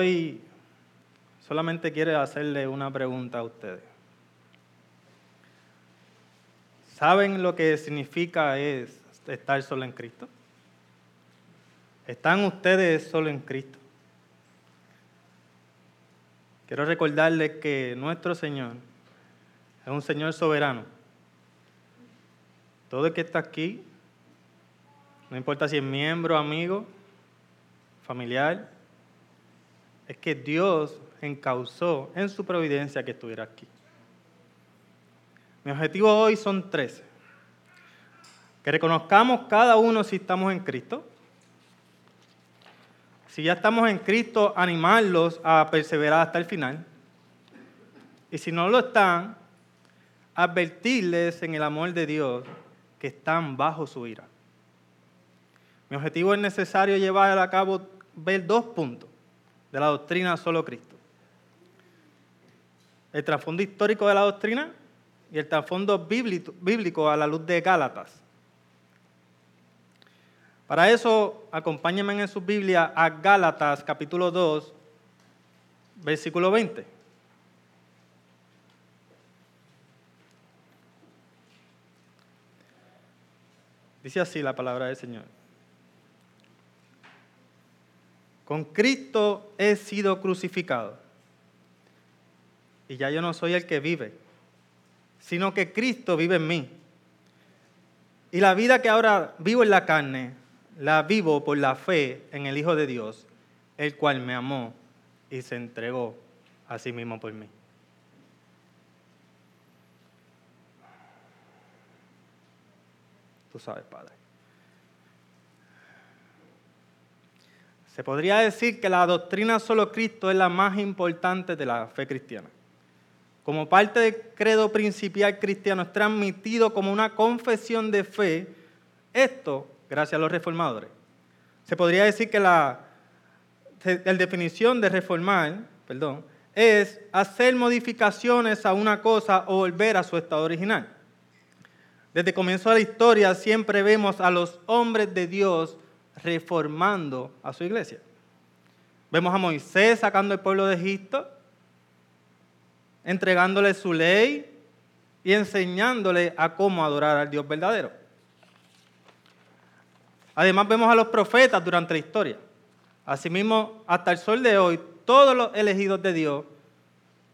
hoy solamente quiero hacerle una pregunta a ustedes. ¿Saben lo que significa es estar solo en Cristo? ¿Están ustedes solo en Cristo? Quiero recordarles que nuestro Señor es un Señor soberano. Todo el que está aquí, no importa si es miembro, amigo, familiar, es que Dios encausó en su providencia que estuviera aquí. Mi objetivo hoy son tres. Que reconozcamos cada uno si estamos en Cristo. Si ya estamos en Cristo, animarlos a perseverar hasta el final. Y si no lo están, advertirles en el amor de Dios que están bajo su ira. Mi objetivo es necesario llevar a cabo, ver dos puntos de la doctrina solo Cristo. El trasfondo histórico de la doctrina y el trasfondo bíblico a la luz de Gálatas. Para eso, acompáñenme en su Biblia a Gálatas capítulo 2, versículo 20. Dice así la palabra del Señor. Con Cristo he sido crucificado. Y ya yo no soy el que vive, sino que Cristo vive en mí. Y la vida que ahora vivo en la carne, la vivo por la fe en el Hijo de Dios, el cual me amó y se entregó a sí mismo por mí. Tú sabes, Padre. Se podría decir que la doctrina solo Cristo es la más importante de la fe cristiana como parte del credo principal cristiano, es transmitido como una confesión de fe, esto gracias a los reformadores. Se podría decir que la, definición de reformar, perdón, es hacer modificaciones a una cosa o volver a su estado original. Desde comienzo de la historia siempre vemos a los hombres de Dios reformando a su iglesia. Vemos a Moisés sacando el pueblo de Egipto, entregándole su ley y enseñándole a cómo adorar al Dios verdadero. Además vemos a los profetas durante la historia. Asimismo, hasta el sol de hoy, todos los elegidos de Dios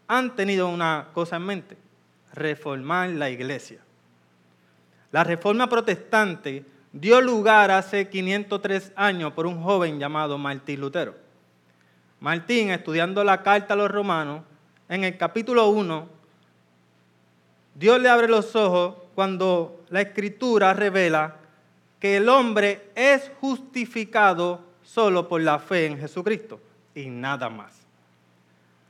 han tenido una cosa en mente, reformar la iglesia. La reforma protestante dio lugar hace 503 años por un joven llamado Martín Lutero. Martín, estudiando la carta a los romanos, en el capítulo 1, Dios le abre los ojos cuando la escritura revela que el hombre es justificado solo por la fe en Jesucristo y nada más.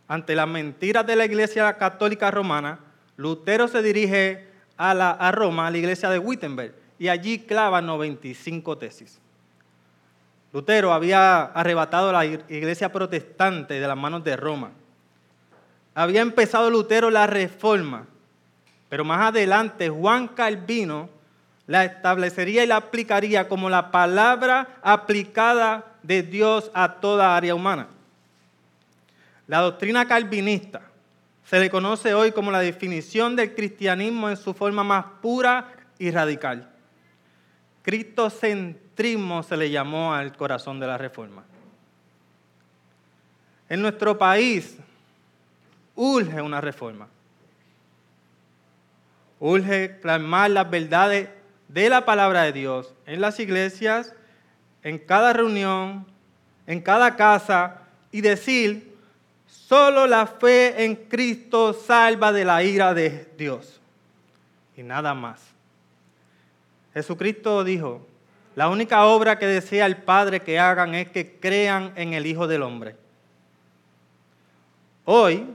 Ante las mentiras de la iglesia católica romana, Lutero se dirige a, la, a Roma, a la iglesia de Wittenberg, y allí clava 95 tesis. Lutero había arrebatado la iglesia protestante de las manos de Roma había empezado Lutero la reforma, pero más adelante Juan Calvino la establecería y la aplicaría como la palabra aplicada de Dios a toda área humana. La doctrina calvinista se le conoce hoy como la definición del cristianismo en su forma más pura y radical. Cristocentrismo se le llamó al corazón de la reforma. En nuestro país urge una reforma. Urge clamar las verdades de la palabra de Dios en las iglesias, en cada reunión, en cada casa y decir, solo la fe en Cristo salva de la ira de Dios y nada más. Jesucristo dijo, la única obra que desea el Padre que hagan es que crean en el Hijo del Hombre. Hoy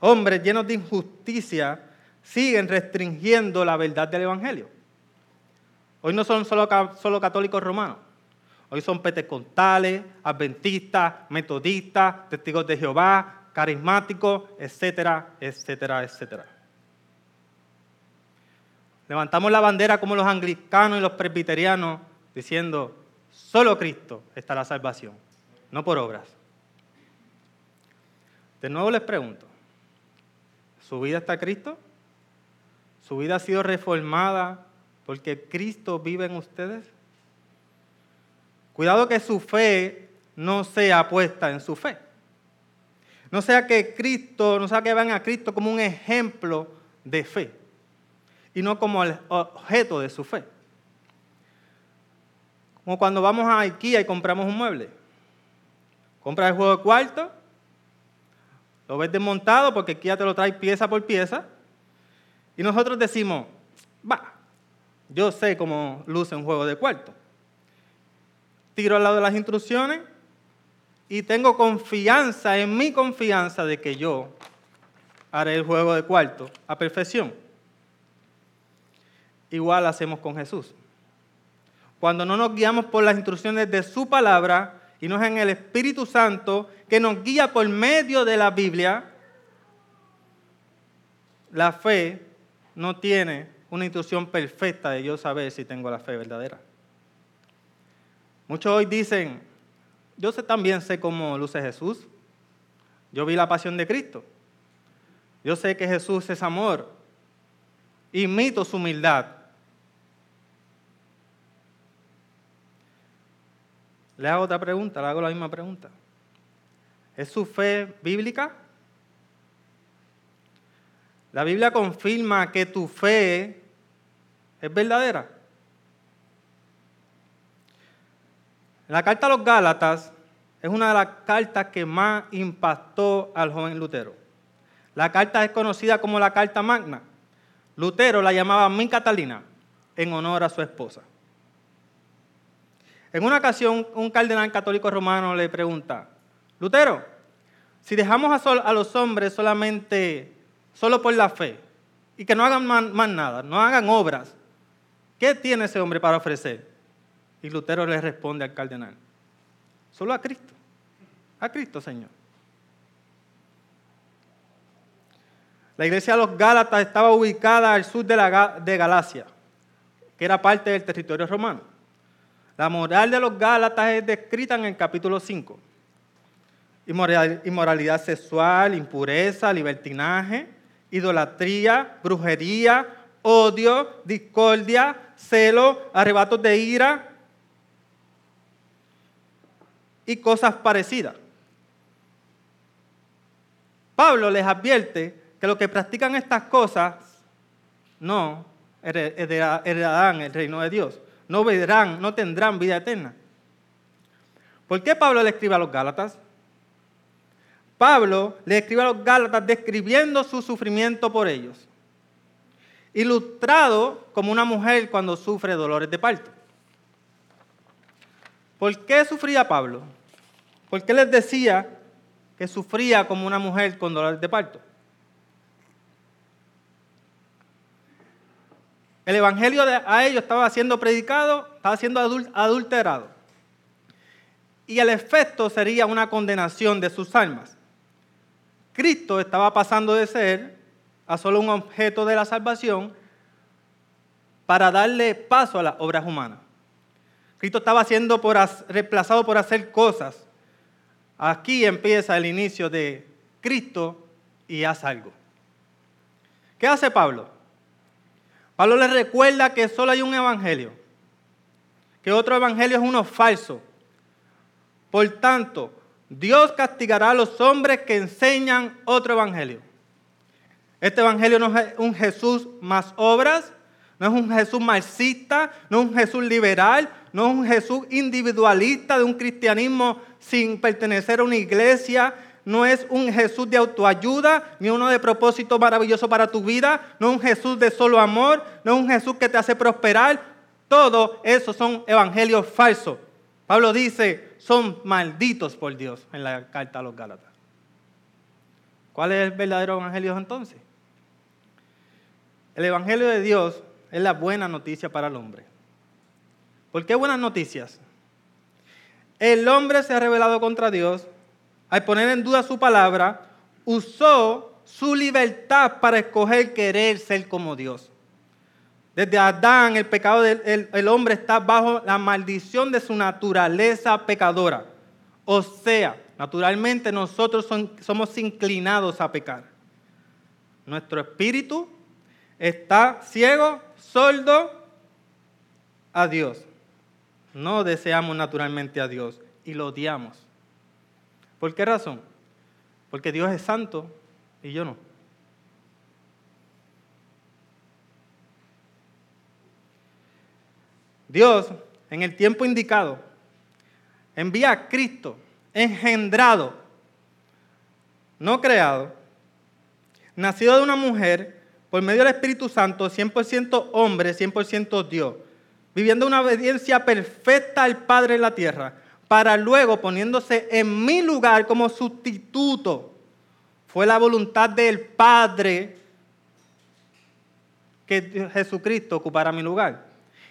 hombres llenos de injusticia siguen restringiendo la verdad del Evangelio. Hoy no son solo, solo católicos romanos. Hoy son pentecostales, adventistas, metodistas, testigos de Jehová, carismáticos, etcétera, etcétera, etcétera. Levantamos la bandera como los anglicanos y los presbiterianos diciendo, solo Cristo está la salvación, no por obras. De nuevo les pregunto, ¿su vida está Cristo? ¿Su vida ha sido reformada porque Cristo vive en ustedes? Cuidado que su fe no sea puesta en su fe. No sea que Cristo, no sea que vean a Cristo como un ejemplo de fe y no como el objeto de su fe. Como cuando vamos a IKEA y compramos un mueble. Compras el juego de cuarto, lo ves desmontado porque IKEA te lo trae pieza por pieza. Y nosotros decimos, va, yo sé cómo luce un juego de cuarto. Tiro al lado de las instrucciones y tengo confianza en mi confianza de que yo haré el juego de cuarto a perfección. Igual hacemos con Jesús. Cuando no nos guiamos por las instrucciones de su palabra y no es en el Espíritu Santo que nos guía por medio de la Biblia, la fe no tiene una instrucción perfecta de yo saber si tengo la fe verdadera. Muchos hoy dicen, yo sé, también sé cómo luce Jesús. Yo vi la pasión de Cristo. Yo sé que Jesús es amor. Imito su humildad. Le hago otra pregunta, le hago la misma pregunta. ¿Es su fe bíblica? La Biblia confirma que tu fe es verdadera. La carta a los Gálatas es una de las cartas que más impactó al joven Lutero. La carta es conocida como la Carta Magna. Lutero la llamaba Mi Catalina en honor a su esposa. En una ocasión, un cardenal católico romano le pregunta, Lutero, si dejamos a, los hombres solamente, solo por la fe, y que no hagan más nada, no hagan obras, ¿qué tiene ese hombre para ofrecer? Y Lutero le responde al cardenal, solo a Cristo, a Cristo Señor. La iglesia de los Gálatas estaba ubicada al sur de, la, Galacia, que era parte del territorio romano. La moral de los Gálatas es descrita en el capítulo 5. Inmoralidad sexual, impureza, libertinaje, idolatría, brujería, odio, discordia, celo, arrebatos de ira, y cosas parecidas. Pablo les advierte que los que practican estas cosas no heredarán el reino de Dios, no verán, no tendrán vida eterna. ¿Por qué Pablo le escribe a los Gálatas? Pablo le escribe a los Gálatas describiendo su sufrimiento por ellos, ilustrado como una mujer cuando sufre dolores de parto. ¿Por qué sufría Pablo? ¿Por qué les decía que sufría como una mujer con dolores de parto? El evangelio a ellos estaba siendo predicado, estaba siendo adulterado. Y el efecto sería una condenación de sus almas. Cristo estaba pasando de ser a solo un objeto de la salvación para darle paso a las obras humanas. Cristo estaba siendo reemplazado por hacer cosas. Aquí empieza el inicio de Cristo y haz algo. ¿Qué hace Pablo? Pablo le recuerda que solo hay un evangelio, que otro evangelio es uno falso. Por tanto, Dios castigará a los hombres que enseñan otro evangelio. Este evangelio no es un Jesús más obras, no es un Jesús marxista, no es un Jesús liberal, no es un Jesús individualista de un cristianismo sin pertenecer a una iglesia, no es un Jesús de autoayuda, ni uno de propósito maravilloso para tu vida, no es un Jesús de solo amor, no es un Jesús que te hace prosperar. Todo eso son evangelios falsos. Pablo dice, son malditos por Dios en la carta a los Gálatas. ¿Cuál es el verdadero evangelio entonces? El evangelio de Dios es la buena noticia para el hombre. ¿Por qué buenas noticias? El hombre se ha rebelado contra Dios, al poner en duda su palabra, usó su libertad para escoger querer ser como Dios. Desde Adán, el pecado del el hombre está bajo la maldición de su naturaleza pecadora. O sea, Naturalmente nosotros somos inclinados a pecar. Nuestro espíritu está ciego, sordo a Dios. No deseamos naturalmente a Dios y lo odiamos. ¿Por qué razón? Porque Dios es santo y yo no. Dios, en el tiempo indicado, envía a Cristo, engendrado, no creado, nacido de una mujer, por medio del Espíritu Santo, 100% hombre, 100% Dios, viviendo una obediencia perfecta al Padre en la tierra, para luego poniéndose en mi lugar como sustituto. Fue la voluntad del Padre que Jesucristo ocupara mi lugar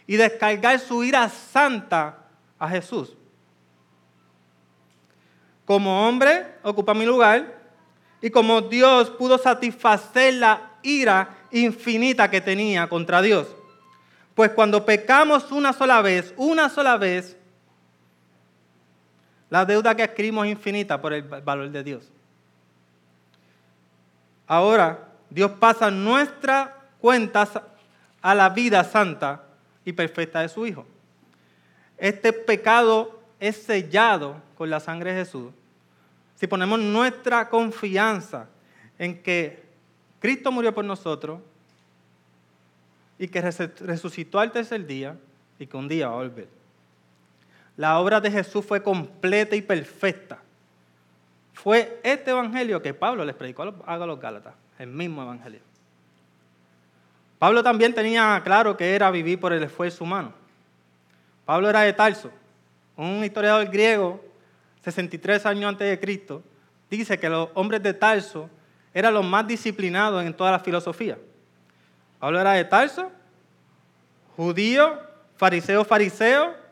y descargar su ira santa a Jesús. Como hombre ocupa mi lugar y como Dios pudo satisfacer la ira infinita que tenía contra Dios. Pues cuando pecamos una sola vez, una sola vez, la deuda que adquirimos es infinita por el valor de Dios. Ahora, Dios pasa nuestras cuentas a la vida santa y perfecta de su Hijo. Este pecado es sellado con la sangre de Jesús. Si ponemos nuestra confianza en que Cristo murió por nosotros y que resucitó al tercer día y que un día va a volver. La obra de Jesús fue completa y perfecta. Fue este evangelio que Pablo les predicó a los Gálatas, el mismo evangelio. Pablo también tenía claro que era vivir por el esfuerzo humano. Pablo era de Tarso, un historiador griego, 63 años antes de Cristo, dice que los hombres de Tarso eran los más disciplinados en toda la filosofía. Pablo era de Tarso, judío, fariseo, fariseo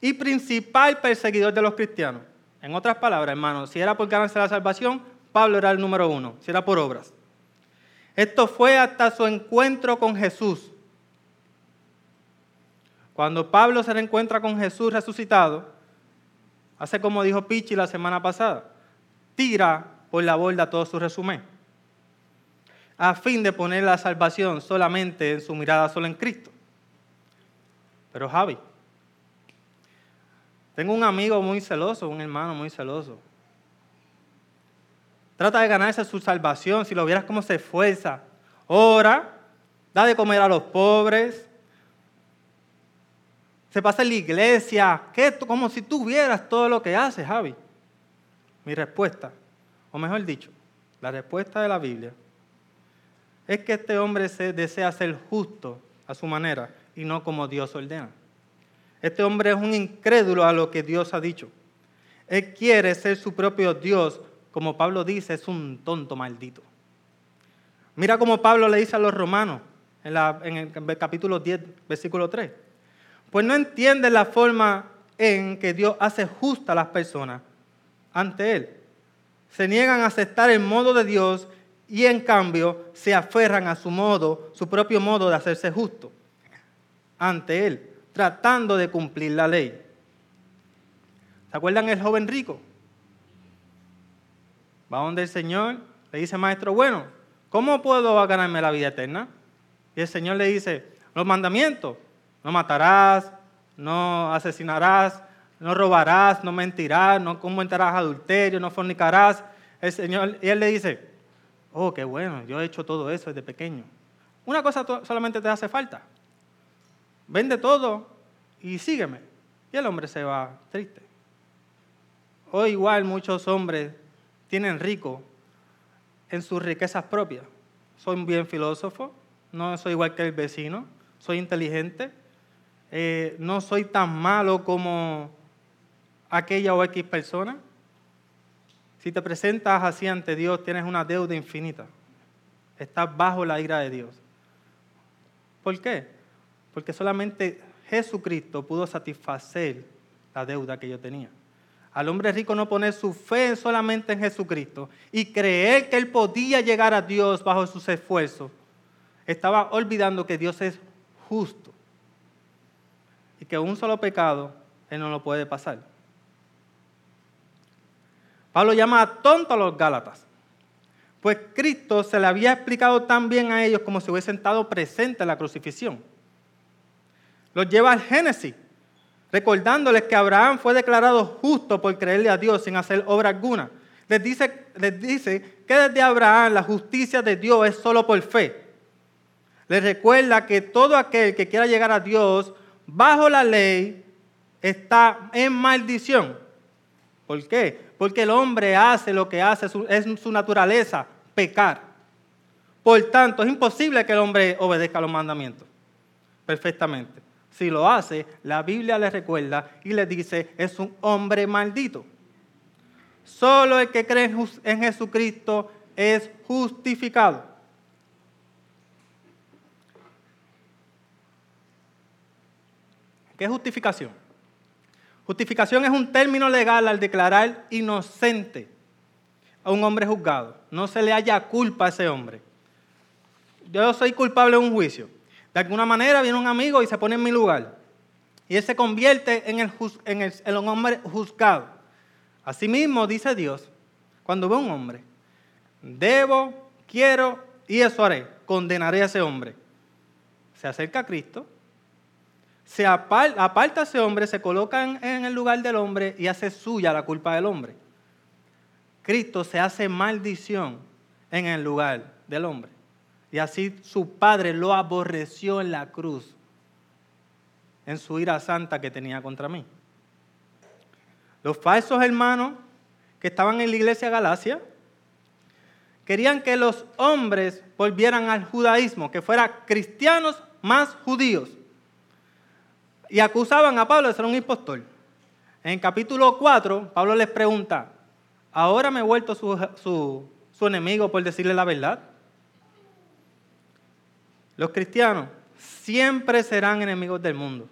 y principal perseguidor de los cristianos. En otras palabras, hermanos, si era por ganarse la salvación, Pablo era el número uno, si era por obras. Esto fue hasta su encuentro con Jesús. Cuando Pablo se reencuentra con Jesús resucitado, hace como dijo Pichi la semana pasada, tira por la borda todo su resumen, a fin de poner la salvación solamente en su mirada solo en Cristo. Pero Javi, tengo un amigo muy celoso, un hermano muy celoso, Trata de ganarse su salvación. Si lo vieras cómo se esfuerza. Ora, da de comer a los pobres. Se pasa en la iglesia. ¿Qué? Como si tú vieras todo lo que hace, Javi. Mi respuesta, o mejor dicho, la respuesta de la Biblia, es que este hombre se desea ser justo a su manera y no como Dios ordena. Este hombre es un incrédulo a lo que Dios ha dicho. Él quiere ser su propio Dios como Pablo dice, es un tonto maldito. Mira como Pablo le dice a los romanos en, el capítulo 10, versículo 3. Pues no entienden la forma en que Dios hace justa a las personas ante Él. Se niegan a aceptar el modo de Dios y en cambio se aferran a su modo, su propio modo de hacerse justo ante Él, tratando de cumplir la ley. ¿Se acuerdan el joven rico? va donde el Señor, le dice, maestro, bueno, ¿cómo puedo ganarme la vida eterna? Y el Señor le dice, los mandamientos, no matarás, no asesinarás, no robarás, no mentirás, no cometerás adulterio, no fornicarás. El Señor, y él le dice, oh, qué bueno, yo he hecho todo eso desde pequeño. Una cosa solamente te hace falta. Vende todo y sígueme. Y el hombre se va triste. O igual muchos hombres tienen rico en sus riquezas propias. Soy un bien filósofo, no soy igual que el vecino, soy inteligente, eh, no soy tan malo como aquella o X persona. Si te presentas así ante Dios, tienes una deuda infinita. Estás bajo la ira de Dios. ¿Por qué? Porque solamente Jesucristo pudo satisfacer la deuda que yo tenía al hombre rico no poner su fe solamente en Jesucristo y creer que él podía llegar a Dios bajo sus esfuerzos, estaba olvidando que Dios es justo y que un solo pecado él no lo puede pasar. Pablo llama a tonto a los Gálatas. Pues Cristo se le había explicado tan bien a ellos como si hubiese estado presente en la crucifixión. Los lleva al Génesis, recordándoles que Abraham fue declarado justo por creerle a Dios sin hacer obra alguna. Les dice, les dice que desde Abraham la justicia de Dios es solo por fe. Les recuerda que todo aquel que quiera llegar a Dios bajo la ley está en maldición. ¿Por qué? Porque el hombre hace lo que hace, es su naturaleza, pecar. Por tanto, es imposible que el hombre obedezca los mandamientos perfectamente. Si lo hace, la Biblia le recuerda y le dice, es un hombre maldito. Solo el que cree en Jesucristo es justificado. ¿Qué es justificación? Justificación es un término legal al declarar inocente a un hombre juzgado. No se le haya culpa a ese hombre. Yo soy culpable en un juicio. De alguna manera viene un amigo y se pone en mi lugar. Y él se convierte en, el, en, el, un hombre juzgado. Asimismo, dice Dios, cuando ve un hombre, debo, quiero y eso haré, condenaré a ese hombre. Se acerca a Cristo, se aparta, a ese hombre, se coloca en, el lugar del hombre y hace suya la culpa del hombre. Cristo se hace maldición en el lugar del hombre. Y así su padre lo aborreció en la cruz, en su ira santa que tenía contra mí. Los falsos hermanos que estaban en la iglesia Galacia querían que los hombres volvieran al judaísmo, que fueran cristianos más judíos y acusaban a Pablo de ser un impostor. En capítulo 4, Pablo les pregunta, ¿ahora me he vuelto su, su enemigo por decirle la verdad? Los cristianos siempre serán enemigos del mundo.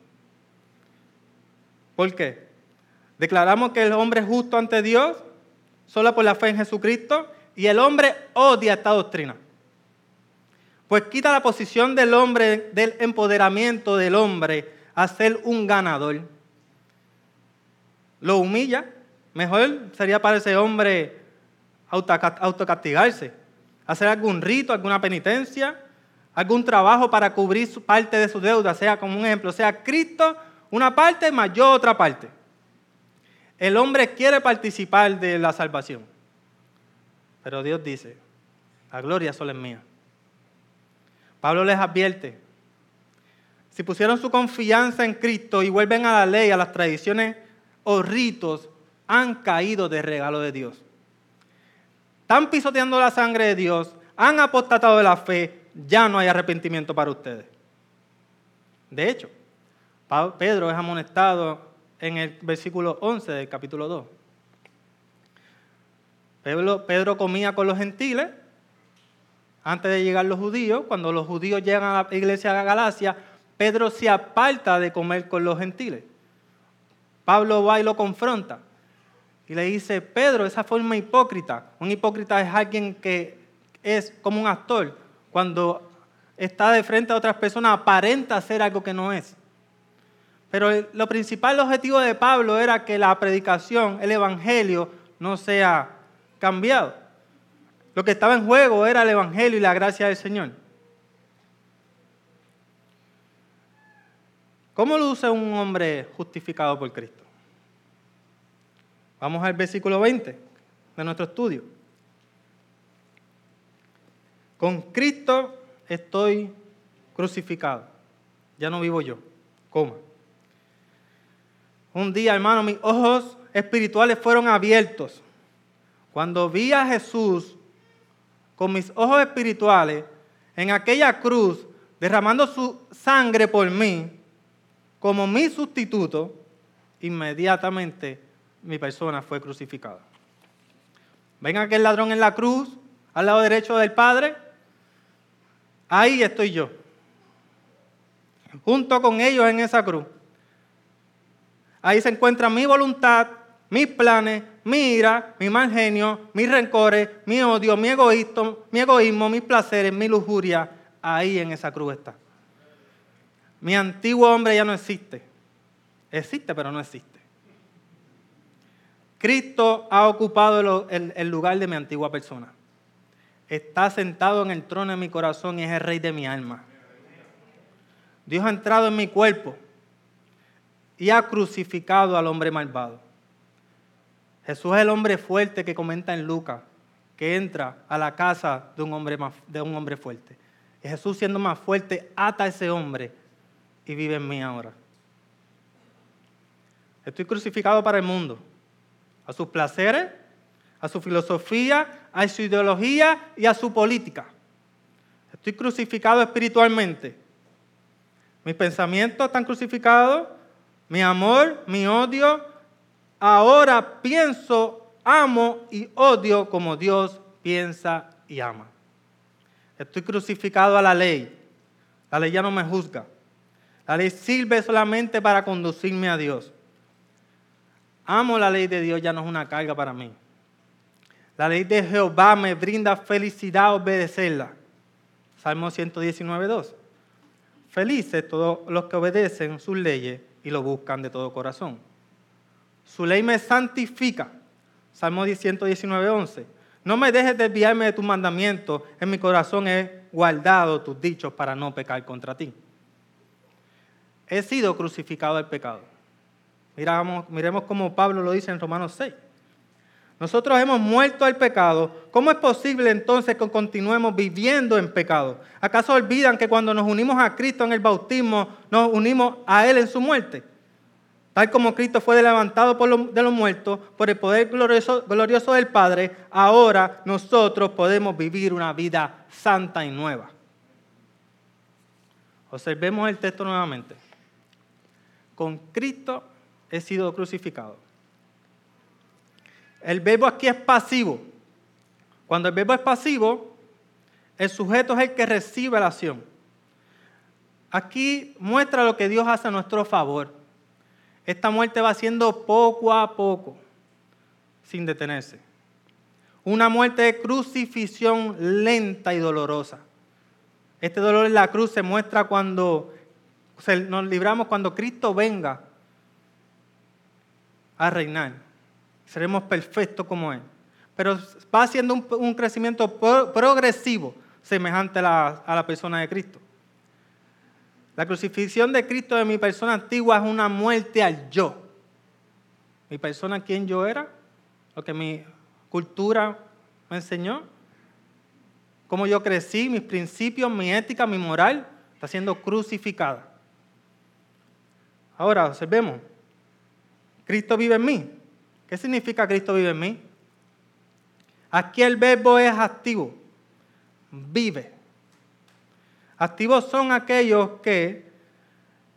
¿Por qué? Declaramos que el hombre es justo ante Dios solo por la fe en Jesucristo y el hombre odia esta doctrina. Pues quita la posición del hombre, del empoderamiento del hombre a ser un ganador. Lo humilla. Mejor sería para ese hombre autocastigarse, hacer algún rito, alguna penitencia, algún trabajo para cubrir parte de su deuda, sea como un ejemplo, sea Cristo una parte más yo otra parte. El hombre quiere participar de la salvación, pero Dios dice, la gloria solo es mía. Pablo les advierte, si pusieron su confianza en Cristo y vuelven a la ley, a las tradiciones o ritos, han caído de regalo de Dios. Están pisoteando la sangre de Dios, han apostatado de la fe, ya no hay arrepentimiento para ustedes. De hecho, Pedro es amonestado en el versículo 11 del capítulo 2. Pedro, Pedro comía con los gentiles antes de llegar los judíos. Cuando los judíos llegan a la iglesia de Galacia, Pedro se aparta de comer con los gentiles. Pablo va y lo confronta. Y le dice, Pedro, esa forma hipócrita. Un hipócrita es alguien que es como un actor. Cuando está de frente a otras personas, aparenta hacer algo que no es. Pero lo principal objetivo de Pablo era que la predicación, el evangelio, no sea cambiado. Lo que estaba en juego era el evangelio y la gracia del Señor. ¿Cómo luce un hombre justificado por Cristo? Vamos al versículo 20 de nuestro estudio. Con Cristo estoy crucificado. Ya no vivo yo. ¿Cómo? Un día, hermano, mis ojos espirituales fueron abiertos. Cuando vi a Jesús con mis ojos espirituales en aquella cruz, derramando su sangre por mí, como mi sustituto, inmediatamente mi persona fue crucificada. ¿Ven aquel ladrón en la cruz, al lado derecho del Padre? Ahí estoy yo, junto con ellos en esa cruz. Ahí se encuentra mi voluntad, mis planes, mi ira, mi mal genio, mis rencores, mi odio, mi egoísmo, mi egoísmo, mis placeres, mi lujuria. Ahí en esa cruz está. Mi antiguo hombre ya no existe. Existe, pero no existe. Cristo ha ocupado el, lugar de mi antigua persona. Está sentado en el trono de mi corazón y es el rey de mi alma. Dios ha entrado en mi cuerpo y ha crucificado al hombre malvado. Jesús es el hombre fuerte que comenta en Lucas, que entra a la casa de un hombre, de un hombre fuerte. Y Jesús siendo más fuerte, ata a ese hombre y vive en mí ahora. Estoy crucificado para el mundo, a sus placeres, a su filosofía, a su ideología y a su política. Estoy crucificado espiritualmente. Mis pensamientos están crucificados, mi amor, mi odio. Ahora pienso, amo y odio como Dios piensa y ama. Estoy crucificado a la ley. La ley ya no me juzga. La ley sirve solamente para conducirme a Dios. Amo la ley de Dios, ya no es una carga para mí. La ley de Jehová me brinda felicidad obedecerla. Salmo 119, 2. Felices todos los que obedecen sus leyes y lo buscan de todo corazón. Su ley me santifica. Salmo 119, 11. No me dejes desviarme de tus mandamientos. En mi corazón he guardado tus dichos para no pecar contra ti. He sido crucificado al pecado. Miramos, miremos como Pablo lo dice en Romanos 6. Nosotros hemos muerto al pecado. ¿Cómo es posible entonces que continuemos viviendo en pecado? ¿Acaso olvidan que cuando nos unimos a Cristo en el bautismo, nos unimos a Él en su muerte? Tal como Cristo fue levantado de los muertos por el poder glorioso del Padre, ahora nosotros podemos vivir una vida santa y nueva. Observemos el texto nuevamente. Con Cristo he sido crucificado. El verbo aquí es pasivo. Cuando el verbo es pasivo, el sujeto es el que recibe la acción. Aquí muestra lo que Dios hace a nuestro favor esta muerte va siendo poco a poco, sin detenerse. Una muerte de crucifixión lenta y dolorosa. Este dolor en la cruz se muestra cuando nos libramos, cuando Cristo venga a reinar. Seremos perfectos como Él. Pero va haciendo un, crecimiento progresivo semejante a la persona de Cristo. La crucifixión de Cristo de mi persona antigua es una muerte al yo. Mi persona, quien yo era, lo que mi cultura me enseñó, cómo yo crecí, mis principios, mi ética, mi moral, está siendo crucificada. Ahora, observemos. Cristo vive en mí. ¿Qué significa Cristo vive en mí? Aquí el verbo es activo. Vive. Activos son aquellos que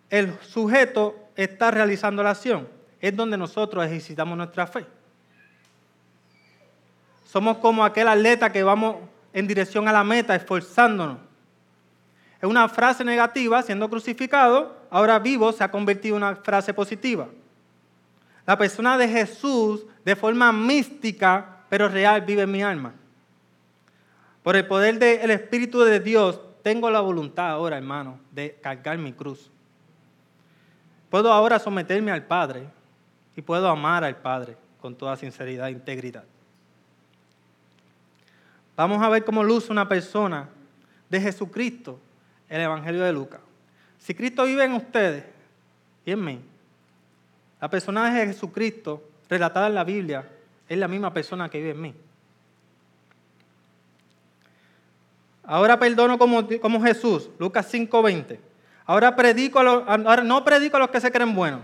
el sujeto está realizando la acción. Es donde nosotros ejercitamos nuestra fe. Somos como aquel atleta que vamos en dirección a la meta, esforzándonos. Es una frase negativa, siendo crucificado, ahora vivo se ha convertido en una frase positiva. La persona de Jesús, de forma mística, pero real, vive en mi alma. Por el poder del Espíritu de Dios, tengo la voluntad ahora, hermano, de cargar mi cruz. Puedo ahora someterme al Padre y puedo amar al Padre con toda sinceridad e integridad. Vamos a ver cómo luce una persona de Jesucristo el Evangelio de Lucas. Si Cristo vive en ustedes y en mí, la persona de Jesucristo relatada en la Biblia es la misma persona que vive en mí. Ahora perdono como, como Jesús, Lucas 5:20. Ahora, predico ahora no predico a los que se creen buenos.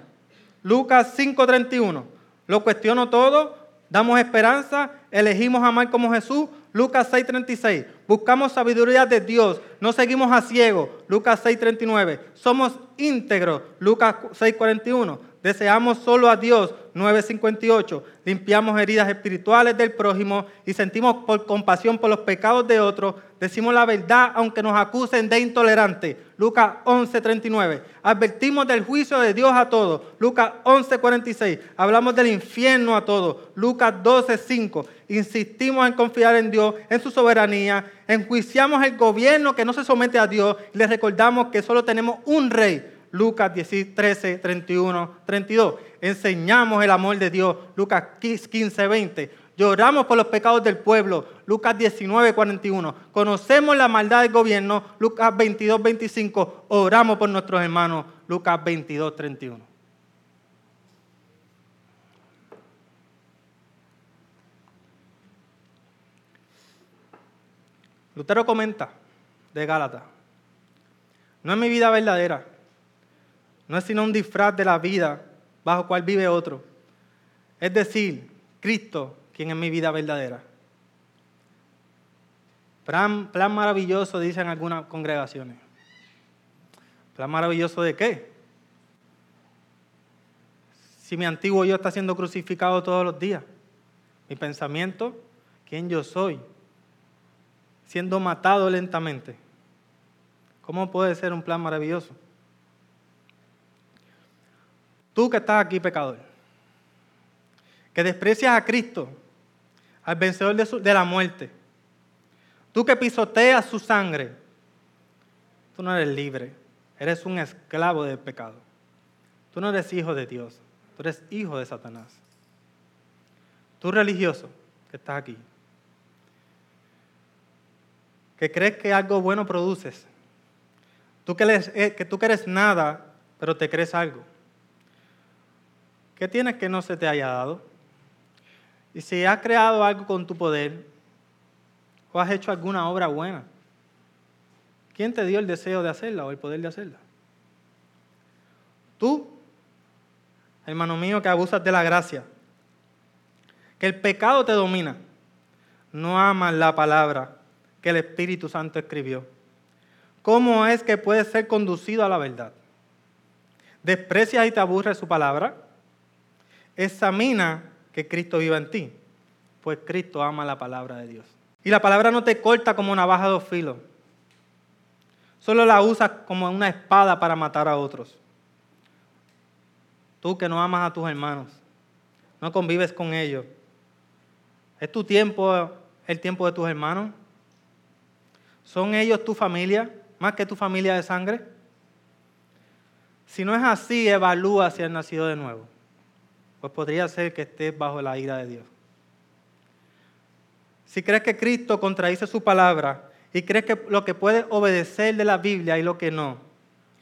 Lucas 5:31. Lo cuestiono todo, damos esperanza, elegimos amar como Jesús. Lucas 6:36. Buscamos sabiduría de Dios, no seguimos a ciegos. Lucas 6:39. Somos íntegros. Lucas 6:41. Deseamos solo a Dios. 9:58. Limpiamos heridas espirituales del prójimo y sentimos por compasión por los pecados de otros. Decimos la verdad aunque nos acusen de intolerante. Lucas 11:39. Advertimos del juicio de Dios a todos. Lucas 11:46. Hablamos del infierno a todos. Lucas 12:5. Insistimos en confiar en Dios, en su soberanía. Enjuiciamos el gobierno que no se somete a Dios les recordamos que solo tenemos un rey Lucas 13, 31, 32. Enseñamos el amor de Dios, Lucas 15, 20. Lloramos por los pecados del pueblo, Lucas 19, 41. Conocemos la maldad del gobierno, Lucas 22, 25. Oramos por nuestros hermanos, Lucas 22, 31. Lutero comenta de Gálatas, no es mi vida verdadera, no es sino un disfraz de la vida bajo cual vive otro. Es decir, Cristo, quien es mi vida verdadera. Plan, plan maravilloso, dicen algunas congregaciones. ¿Plan maravilloso de qué? Si mi antiguo yo está siendo crucificado todos los días, mi pensamiento, quién yo soy, siendo matado lentamente. ¿Cómo puede ser un plan maravilloso? Tú que estás aquí, pecador, que desprecias a Cristo, al vencedor de, la muerte, tú que pisoteas su sangre, tú no eres libre, eres un esclavo del pecado. Tú no eres hijo de Dios, tú eres hijo de Satanás. Tú religioso que estás aquí, que crees que algo bueno produces. Tú que, eh, que tú que eres nada, pero te crees algo. ¿Qué tienes que no se te haya dado? Y si has creado algo con tu poder, o has hecho alguna obra buena, ¿quién te dio el deseo de hacerla o el poder de hacerla? Tú, hermano mío, que abusas de la gracia, que el pecado te domina, no amas la palabra que el Espíritu Santo escribió. ¿Cómo es que puedes ser conducido a la verdad? ¿Desprecias y te aburre su palabra? Examina que Cristo viva en ti, pues Cristo ama la palabra de Dios. Y la palabra no te corta como una baja de dos filos. Solo la usas como una espada para matar a otros. Tú que no amas a tus hermanos, no convives con ellos. ¿Es tu tiempo el tiempo de tus hermanos? ¿Son ellos tu familia más que tu familia de sangre? Si no es así, evalúa si has nacido de nuevo. Pues podría ser que estés bajo la ira de Dios. Si crees que Cristo contradice su palabra y crees que lo que puede obedecer de la Biblia y lo que no,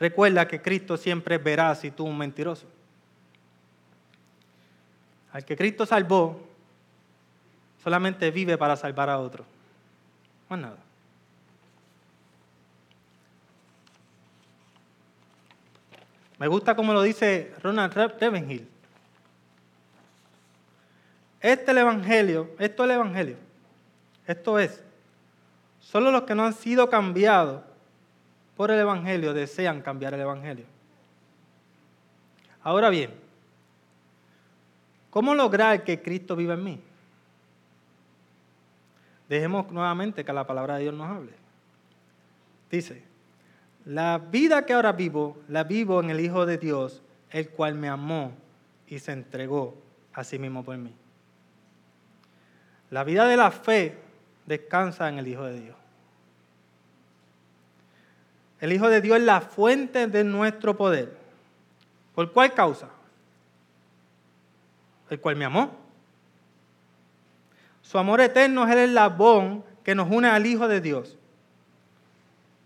recuerda que Cristo siempre verá si tú un mentiroso. Al que Cristo salvó, solamente vive para salvar a otro. Más nada. Me gusta como lo dice Ronald Ravenhill. Este es el Evangelio, esto es el Evangelio. Esto es, solo los que no han sido cambiados por el Evangelio desean cambiar el Evangelio. Ahora bien, ¿cómo lograr que Cristo viva en mí? Dejemos nuevamente que la palabra de Dios nos hable. Dice, la vida que ahora vivo, la vivo en el Hijo de Dios, el cual me amó y se entregó a sí mismo por mí. La vida de la fe descansa en el Hijo de Dios. El Hijo de Dios es la fuente de nuestro poder. ¿Por cuál causa? El cual me amó. Su amor eterno es el eslabón que nos une al Hijo de Dios.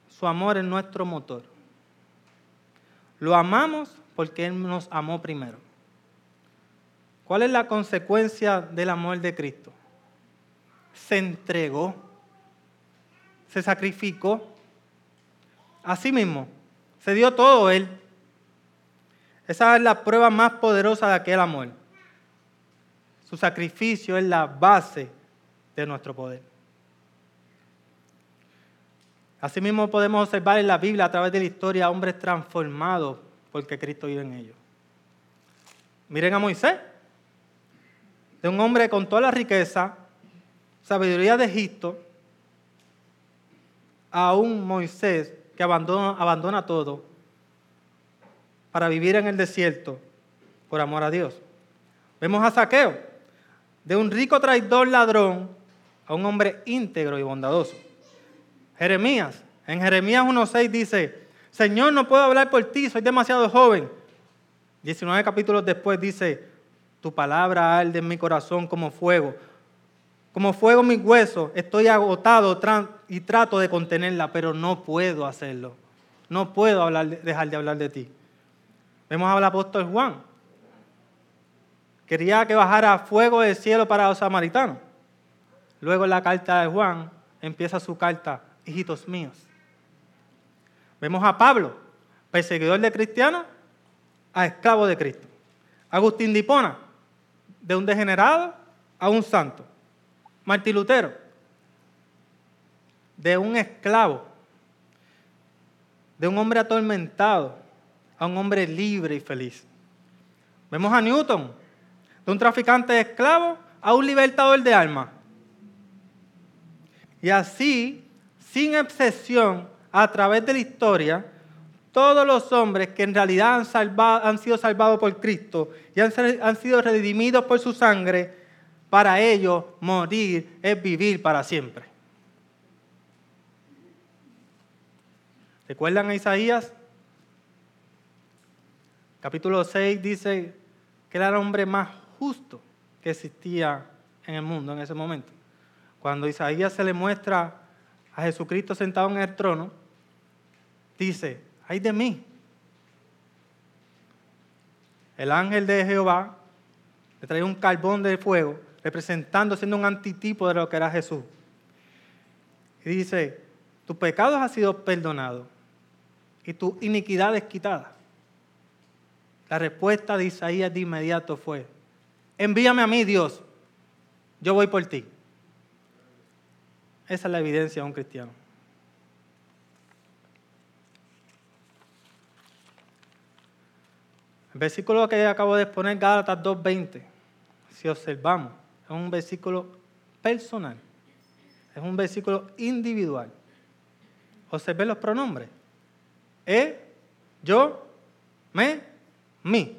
Su amor es nuestro motor. Lo amamos porque Él nos amó primero. ¿Cuál es la consecuencia del amor de Cristo? Se entregó, se sacrificó. Así mismo, se dio todo Él. Esa es la prueba más poderosa de aquel amor. Su sacrificio es la base de nuestro poder. Asimismo podemos observar en la Biblia a través de la historia hombres transformados porque Cristo vive en ellos. Miren a Moisés, de un hombre con toda la riqueza, sabiduría de Egipto, a un Moisés que abandona, todo para vivir en el desierto por amor a Dios. Vemos a Saqueo, de un rico traidor ladrón a un hombre íntegro y bondadoso. Jeremías, en Jeremías 1.6 dice, Señor, no puedo hablar por ti, soy demasiado joven. 19 capítulos después dice, tu palabra arde en mi corazón como fuego. Como fuego mis huesos, estoy agotado y trato de contenerla, pero no puedo hacerlo. No puedo dejar de hablar de ti. Vemos al apóstol Juan. Quería que bajara fuego del cielo para los samaritanos. Luego en la carta de Juan empieza su carta, hijitos míos. Vemos a Pablo, perseguidor de cristianos, a esclavo de Cristo. Agustín de Hipona, de un degenerado a un santo. Martín Lutero, de un esclavo, de un hombre atormentado a un hombre libre y feliz. Vemos a Newton, de un traficante de esclavos a un libertador de alma. Y así, sin excepción, a través de la historia, todos los hombres que en realidad han, sido salvados por Cristo y han sido redimidos por su sangre, para ellos morir es vivir para siempre. ¿Recuerdan a Isaías? Capítulo 6 dice que era el hombre más justo que existía en el mundo en ese momento. Cuando Isaías se le muestra a Jesucristo sentado en el trono, dice, ay de mí. El ángel de Jehová le trae un carbón de fuego, representando, siendo un antitipo de lo que era Jesús. Y dice, tu pecado ha sido perdonado y tu iniquidad es quitada. La respuesta de Isaías de inmediato fue, envíame a mí Dios, yo voy por ti. Esa es la evidencia de un cristiano. El versículo que acabo de exponer, Gálatas 2.20, si observamos, es un versículo personal, es un versículo individual. Observen los pronombres. E, yo, me, mi.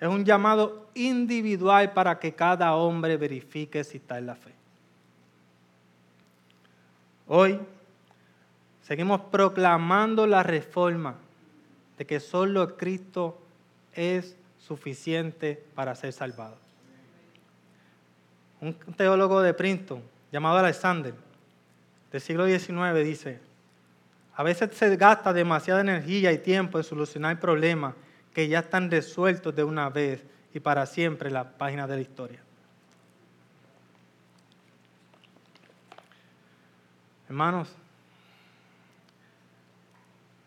Es un llamado individual para que cada hombre verifique si está en la fe. Hoy seguimos proclamando la reforma de que solo Cristo es suficiente para ser salvado. Un teólogo de Princeton llamado Alexander del siglo XIX dice, a veces se gasta demasiada energía y tiempo en solucionar problemas que ya están resueltos de una vez y para siempre en la página de la historia. Hermanos,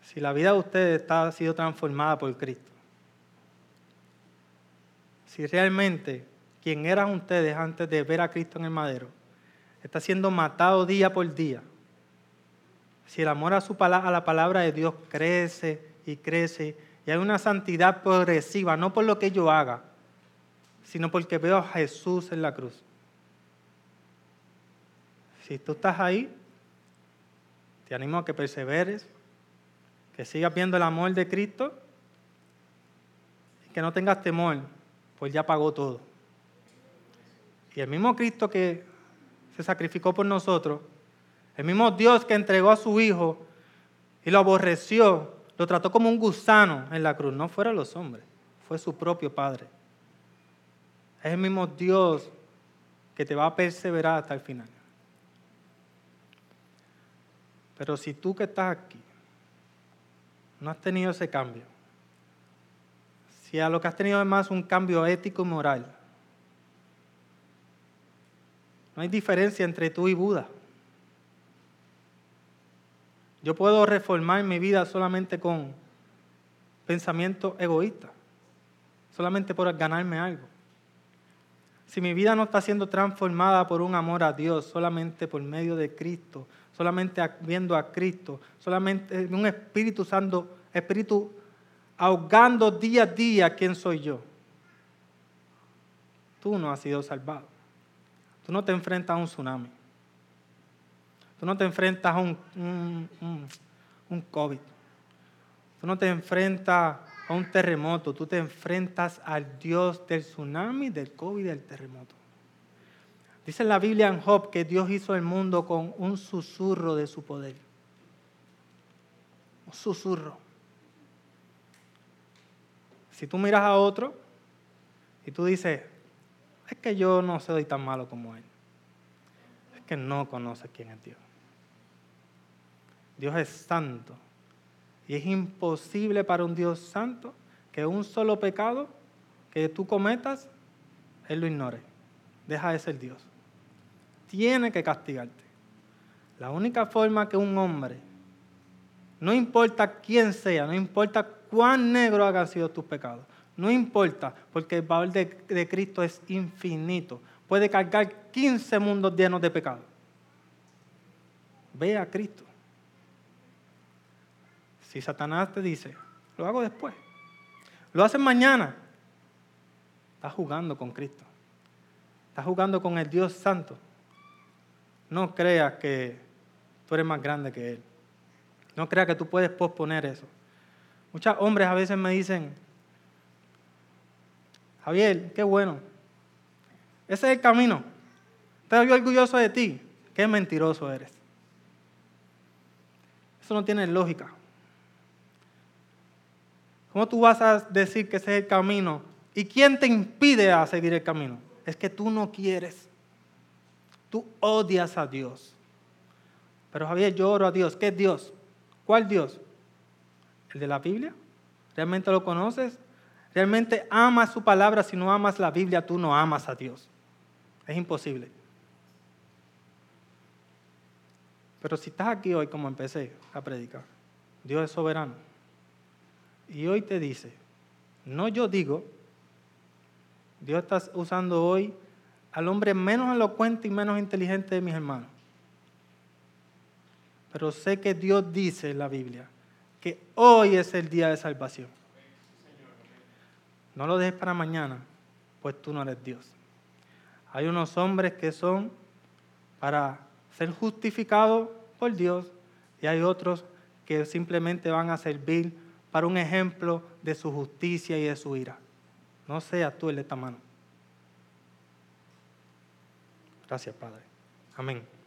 si la vida de ustedes está, ha sido transformada por Cristo, si realmente quien eran ustedes antes de ver a Cristo en el madero está siendo matado día por día, si el amor a, su, a la palabra de Dios crece y crece y hay una santidad progresiva, no por lo que yo haga, sino porque veo a Jesús en la cruz. Si tú estás ahí, te animo a que perseveres, que sigas viendo el amor de Cristo y que no tengas temor, pues ya pagó todo. Y el mismo Cristo que se sacrificó por nosotros, el mismo Dios que entregó a su Hijo y lo aborreció, lo trató como un gusano en la cruz, no fueron los hombres, fue su propio Padre. Es el mismo Dios que te va a perseverar hasta el final. Pero si tú que estás aquí no has tenido ese cambio, si a lo que has tenido es más un cambio ético y moral, no hay diferencia entre tú y Buda. Yo puedo reformar mi vida solamente con pensamiento egoísta, solamente por ganarme algo. Si mi vida no está siendo transformada por un amor a Dios, solamente por medio de Cristo, solamente viendo a Cristo, solamente un Espíritu Santo, Espíritu ahogando día a día quién soy yo. Tú no has sido salvado. Tú no te enfrentas a un tsunami. Tú no te enfrentas a un, un, COVID. Tú no te enfrentas a un terremoto. Tú te enfrentas al Dios del tsunami, del COVID y del terremoto. Dice la Biblia en Job que Dios hizo el mundo con un susurro de su poder. un susurro. Si tú miras a otro y tú dices, es que yo no soy tan malo como él, es que no conoces quién es Dios. Dios es santo y es imposible para un Dios santo que un solo pecado que tú cometas, Él lo ignore. Deja de ser Dios. Tiene que castigarte. La única forma que un hombre, no importa quién sea, no importa cuán negro hayan sido tus pecados, no importa, porque el valor de, Cristo es infinito. Puede cargar 15 mundos llenos de pecado. Ve a Cristo. Si Satanás te dice, lo hago después, lo haces mañana, estás jugando con Cristo. Estás jugando con el Dios Santo. No creas que tú eres más grande que Él. No creas que tú puedes posponer eso. Muchos hombres a veces me dicen, Javier, qué bueno. Ese es el camino. Estoy orgulloso de ti. Qué mentiroso eres. Eso no tiene lógica. ¿Cómo tú vas a decir que ese es el camino? ¿Y quién te impide a seguir el camino? Es que tú no quieres. Tú odias a Dios. Pero Javier, yo oro a Dios. ¿Qué es Dios? ¿Cuál Dios? ¿El de la Biblia? ¿Realmente lo conoces? ¿Realmente amas su palabra? Si no amas la Biblia, tú no amas a Dios. Es imposible. Pero si estás aquí hoy como empecé a predicar, Dios es soberano. Y hoy te dice, no yo digo, Dios está usando hoy al hombre menos elocuente y menos inteligente de mis hermanos. Pero sé que Dios dice en la Biblia que hoy es el día de salvación. No lo dejes para mañana, pues tú no eres Dios. Hay unos hombres que son para ser justificados por Dios y hay otros que simplemente van a servir para un ejemplo de su justicia y de su ira. No seas tú el de esta mano. Gracias, Padre. Amén.